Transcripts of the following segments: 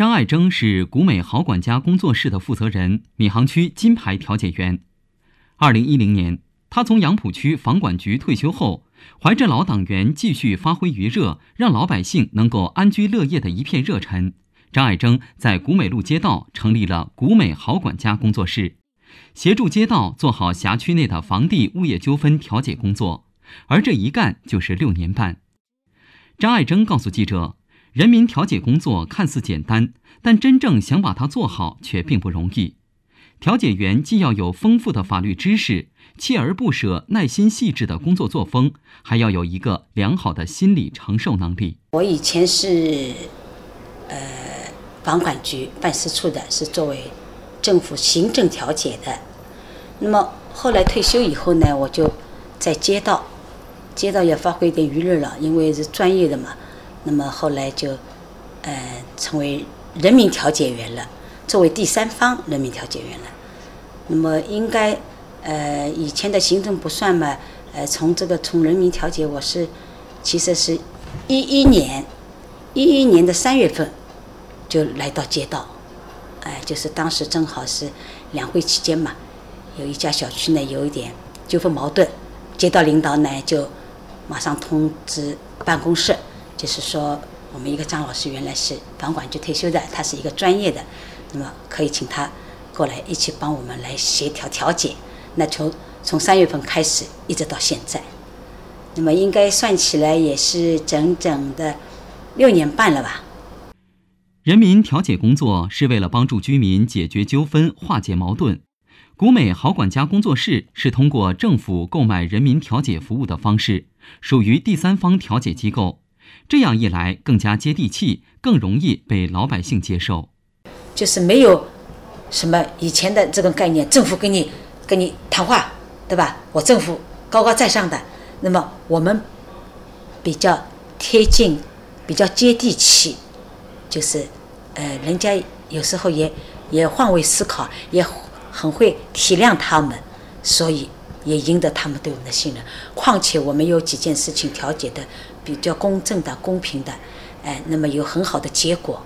张爱珍是古美好管家工作室的负责人，闵行区金牌调解员。二零一零年，他从杨浦区房管局退休后，怀着老党员继续发挥余热，让老百姓能够安居乐业的一片热忱，张爱珍在古美路街道成立了古美好管家工作室，协助街道做好辖区内的房地物业纠纷调解工作，而这一干就是六年半。张爱珍告诉记者。人民调解工作看似简单，但真正想把它做好却并不容易。调解员既要有丰富的法律知识、锲而不舍、耐心细致的工作作风，还要有一个良好的心理承受能力。我以前是，呃，房管局办事处的，是作为政府行政调解的。那么后来退休以后呢，我就在街道，街道要发挥一点余热了，因为是专业的嘛。那么后来就，呃，成为人民调解员了，作为第三方人民调解员了。那么应该，呃，以前的行政不算嘛，呃，从这个从人民调解，我是其实是一一年，一一年的三月份就来到街道，哎，就是当时正好是两会期间嘛，有一家小区呢有一点纠纷矛盾，街道领导呢就马上通知办公室。就是说，我们一个张老师原来是房管局退休的，他是一个专业的，那么可以请他过来一起帮我们来协调调解。那从从三月份开始一直到现在，那么应该算起来也是整整的六年半了吧。人民调解工作是为了帮助居民解决纠纷、化解矛盾。古美好管家工作室是通过政府购买人民调解服务的方式，属于第三方调解机构。这样一来，更加接地气，更容易被老百姓接受。就是没有什么以前的这种概念，政府跟你跟你谈话，对吧？我政府高高在上的，那么我们比较贴近，比较接地气，就是呃，人家有时候也也换位思考，也很会体谅他们，所以也赢得他们对我们的信任。况且我们有几件事情调解的。比较公正的、公平的，哎，那么有很好的结果，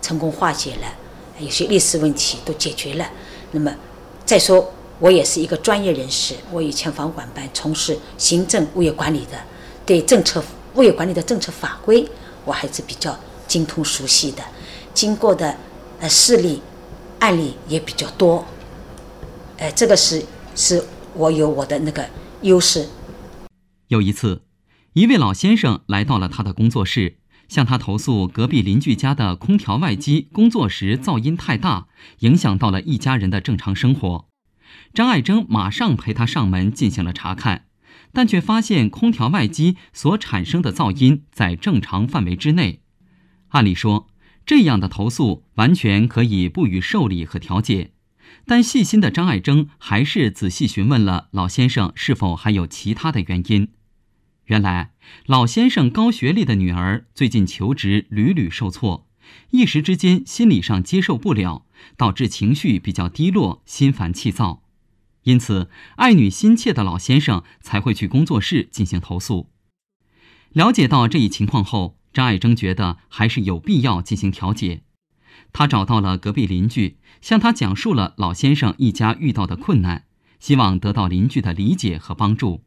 成功化解了，有些历史问题都解决了。那么再说，我也是一个专业人士，我以前房管办从事行政物业管理的，对政策物业管理的政策法规我还是比较精通熟悉的，经过的呃事例案例也比较多，哎，这个是是我有我的那个优势。有一次。一位老先生来到了他的工作室，向他投诉隔壁邻居家的空调外机工作时噪音太大，影响到了一家人的正常生活。张爱珍马上陪他上门进行了查看，但却发现空调外机所产生的噪音在正常范围之内。按理说，这样的投诉完全可以不予受理和调解，但细心的张爱珍还是仔细询问了老先生是否还有其他的原因。原来老先生高学历的女儿最近求职屡屡受挫，一时之间心理上接受不了，导致情绪比较低落，心烦气躁。因此，爱女心切的老先生才会去工作室进行投诉。了解到这一情况后，张爱珍觉得还是有必要进行调解。她找到了隔壁邻居，向他讲述了老先生一家遇到的困难，希望得到邻居的理解和帮助。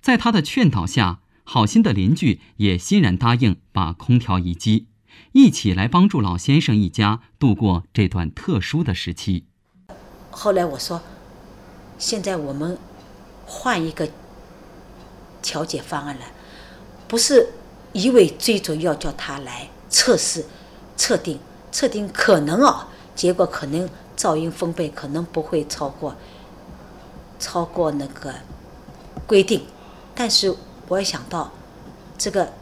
在他的劝导下，好心的邻居也欣然答应把空调移机，一起来帮助老先生一家度过这段特殊的时期。后来我说，现在我们换一个调解方案了，不是一味追着要叫他来测试、测定、测定可能啊，结果可能噪音分贝可能不会超过超过那个规定。但是我也想到，这个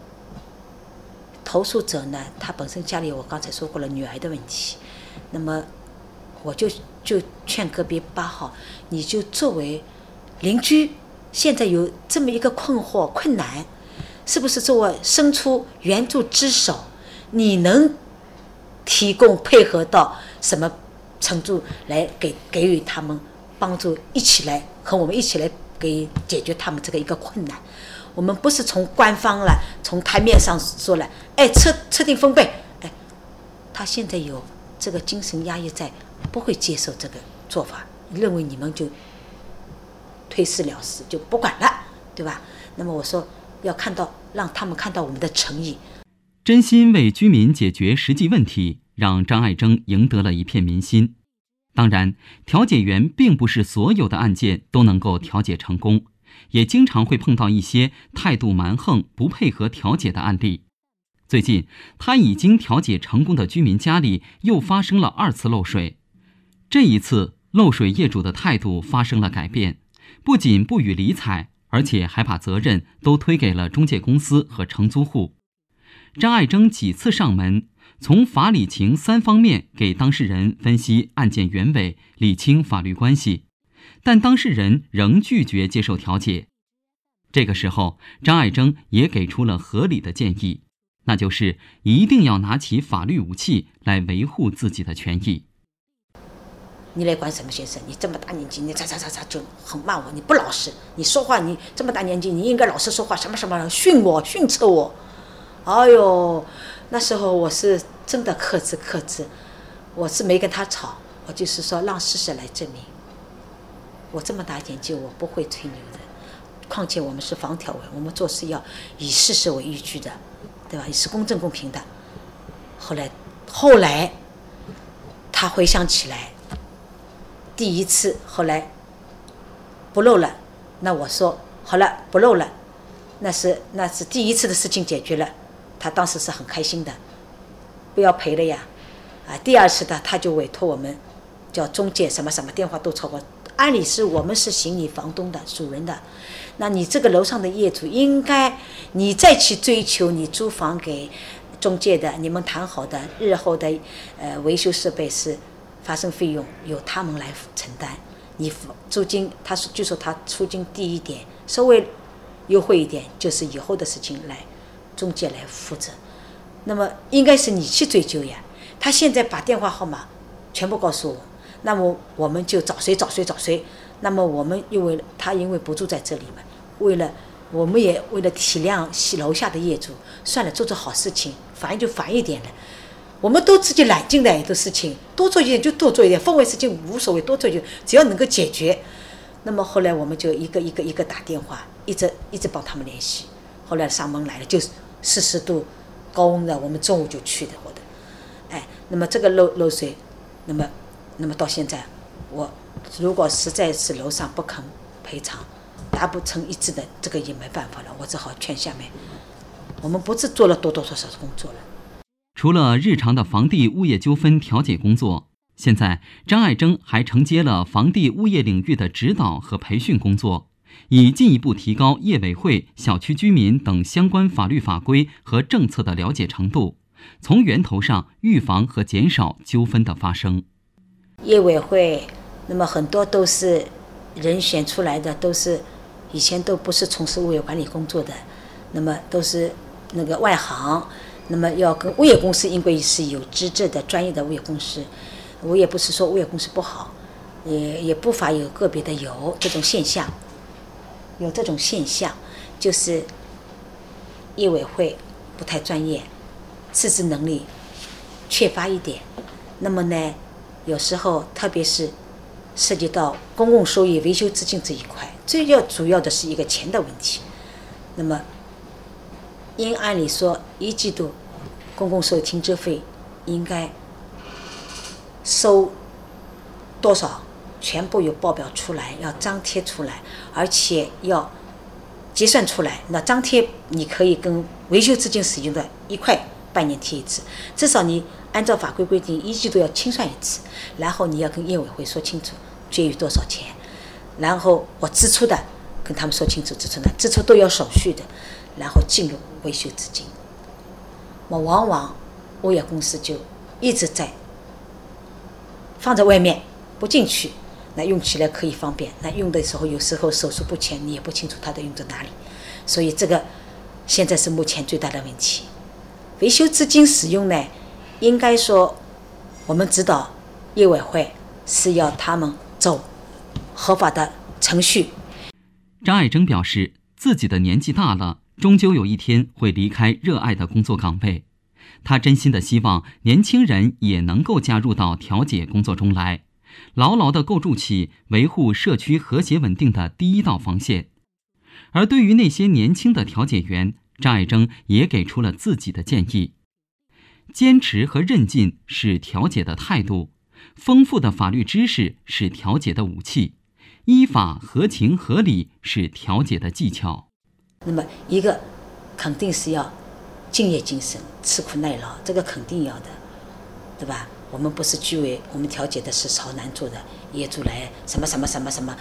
投诉者呢，他本身家里我刚才说过了女儿的问题，那么我就就劝隔壁八号，你就作为邻居，现在有这么一个困惑困难，是不是作为伸出援助之手，你能提供配合到什么程度来给给予他们帮助，一起来和我们一起来。给解决他们这个一个困难，我们不是从官方了，从台面上说了，哎，测测定分贝，哎，他现在有这个精神压抑在，不会接受这个做法，认为你们就推事了事，就不管了，对吧？那么我说要看到，让他们看到我们的诚意，真心为居民解决实际问题，让张爱珍赢得了一片民心。当然，调解员并不是所有的案件都能够调解成功，也经常会碰到一些态度蛮横、不配合调解的案例。最近，他已经调解成功的居民家里又发生了二次漏水，这一次漏水业主的态度发生了改变，不仅不予理睬，而且还把责任都推给了中介公司和承租户。张爱珍几次上门。从法理情三方面给当事人分析案件原委，理清法律关系，但当事人仍拒绝接受调解。这个时候，张爱珍也给出了合理的建议，那就是一定要拿起法律武器来维护自己的权益。你来管什么学生？你这么大年纪，你咋咋咋咋就很骂我？你不老实，你说话你这么大年纪，你应该老实说话，什么什么训我训斥我？哎呦！那时候我是真的克制克制，我是没跟他吵，我就是说让事实来证明。我这么大年纪，我不会吹牛的。况且我们是防调委，我们做事要以事实为依据的，对吧？也是公正公平的。后来，后来他回想起来，第一次后来不漏了，那我说好了不漏了，那是那是第一次的事情解决了。他当时是很开心的，不要赔了呀，啊，第二次的他就委托我们，叫中介什么什么电话都超过。按理是我们是行你房东的主人的，那你这个楼上的业主应该你再去追求你租房给中介的，你们谈好的日后的呃维修设备是发生费用由他们来承担，你租金他说就说他租金低一点，稍微优惠一点，就是以后的事情来。中介来负责，那么应该是你去追究呀。他现在把电话号码全部告诉我，那么我们就找谁找谁找谁。那么我们因为他因为不住在这里嘛，为了我们也为了体谅楼下的业主，算了，做做好事情，烦就烦一点了。我们都自己揽进来的事情，多做一点就多做一点，分为事情无所谓，多做就只要能够解决。那么后来我们就一个一个一个打电话，一直一直帮他们联系。后来上门来了，就是。四十度高温的，我们中午就去的，我的，哎，那么这个漏漏水，那么，那么到现在，我如果实在是楼上不肯赔偿，达不成一致的，这个也没办法了，我只好劝下面，我们不是做了多多少少的工作了。除了日常的房地物业纠纷调解工作，现在张爱珍还承接了房地物业领域的指导和培训工作。以进一步提高业委会、小区居民等相关法律法规和政策的了解程度，从源头上预防和减少纠纷的发生。业委会，那么很多都是人选出来的，都是以前都不是从事物业管理工作的，那么都是那个外行，那么要跟物业公司应该是有资质的、专业的物业公司。我也不是说物业公司不好，也也不乏有个别的有这种现象。有这种现象，就是业委会不太专业，自治能力缺乏一点。那么呢，有时候特别是涉及到公共收益维修资金这一块，最要主要的是一个钱的问题。那么，应按理说一季度公共收益停车费应该收多少？全部有报表出来，要张贴出来，而且要结算出来。那张贴你可以跟维修资金使用的一块半年贴一次，至少你按照法规规定一季度要清算一次。然后你要跟业委会说清楚结余多少钱，然后我支出的跟他们说清楚支出的，支出都要手续的，然后进入维修资金。我往往物业公司就一直在放在外面不进去。那用起来可以方便，那用的时候有时候手术不全，你也不清楚它的用在哪里，所以这个现在是目前最大的问题。维修资金使用呢，应该说我们指导业委会是要他们走合法的程序。张爱珍表示，自己的年纪大了，终究有一天会离开热爱的工作岗位，他真心的希望年轻人也能够加入到调解工作中来，牢牢地构筑起维护社区和谐稳定的第一道防线。而对于那些年轻的调解员，张爱珍也给出了自己的建议：坚持和韧劲是调解的态度，丰富的法律知识是调解的武器，依法合情合理是调解的技巧。那么，一个肯定是要敬业精神、吃苦耐劳，这个肯定要的，对吧？我们不是居委，我们调解的是朝南做的业主来什么什么什么什么，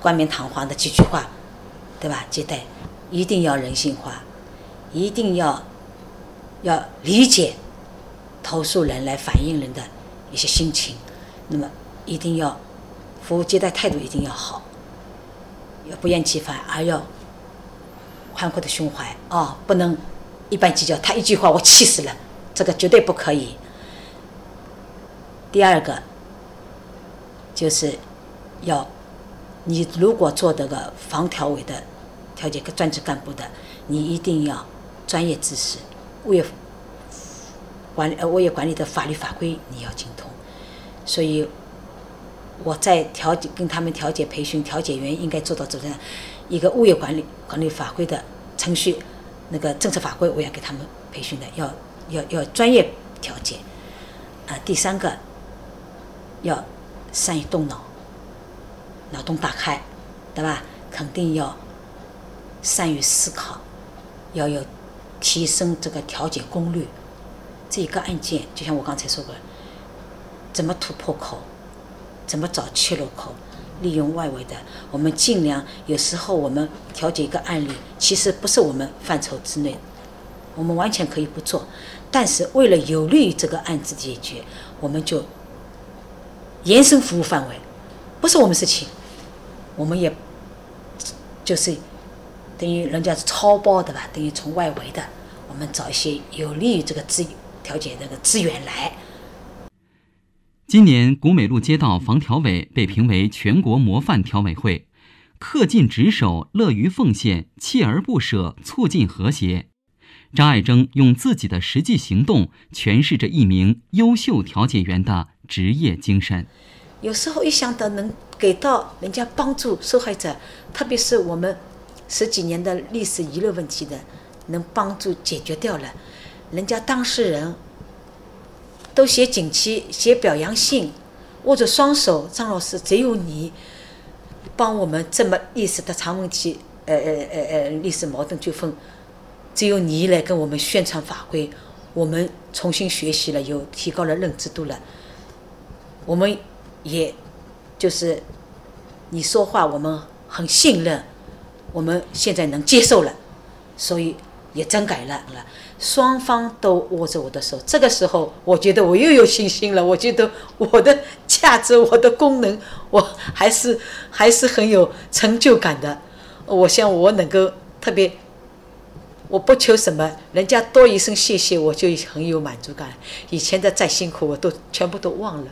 冠冕堂皇的几句话。对吧？接待一定要人性化，一定要要理解投诉人来反映人的一些心情。那么一定要服务接待态度一定要好，要不厌其烦，而要宽阔的胸怀啊！不能一般计较。他一句话我气死了，这个绝对不可以。第二个就是要。你如果做这个防调委的调解专职干部的，你一定要专业知识，物业管呃物业管理的法律法规你要精通。所以我在调解跟他们调解培训调解员应该做到怎么样一个物业管理管理法规的程序，那个政策法规我要给他们培训的，要要要专业调解。啊，第三个要善于动脑。脑洞大开，对吧？肯定要善于思考，要有提升这个调解功率。这一个案件，就像我刚才说过，怎么突破口，怎么找切入口，利用外围的，我们尽量。有时候我们调解一个案例，其实不是我们范畴之内，我们完全可以不做。但是为了有利于这个案子解决，我们就延伸服务范围。不是我们事情，我们也就是等于人家是超包的吧，等于从外围的，我们找一些有利于这个资调解这个资源来。今年古美路街道防调委被评为全国模范调委会，恪尽职守，乐于奉献，锲而不舍，促进和谐。张爱珍用自己的实际行动诠释着一名优秀调解员的职业精神。有时候一想到能给到人家帮助受害者，特别是我们十几年的历史遗留问题的，能帮助解决掉了，人家当事人都写锦旗、写表扬信，握着双手，张老师，只有你帮我们这么历史的长问题，呃呃呃呃，历史矛盾纠纷，只有你来跟我们宣传法规，我们重新学习了，有提高了认知度了，我们。也，就是你说话，我们很信任，我们现在能接受了，所以也整改了了。双方都握着我的手，这个时候我觉得我又有信心了。我觉得我的价值、我的功能，我还是还是很有成就感的。我想我能够特别，我不求什么，人家多一声谢谢，我就很有满足感。以前的再辛苦，我都全部都忘了。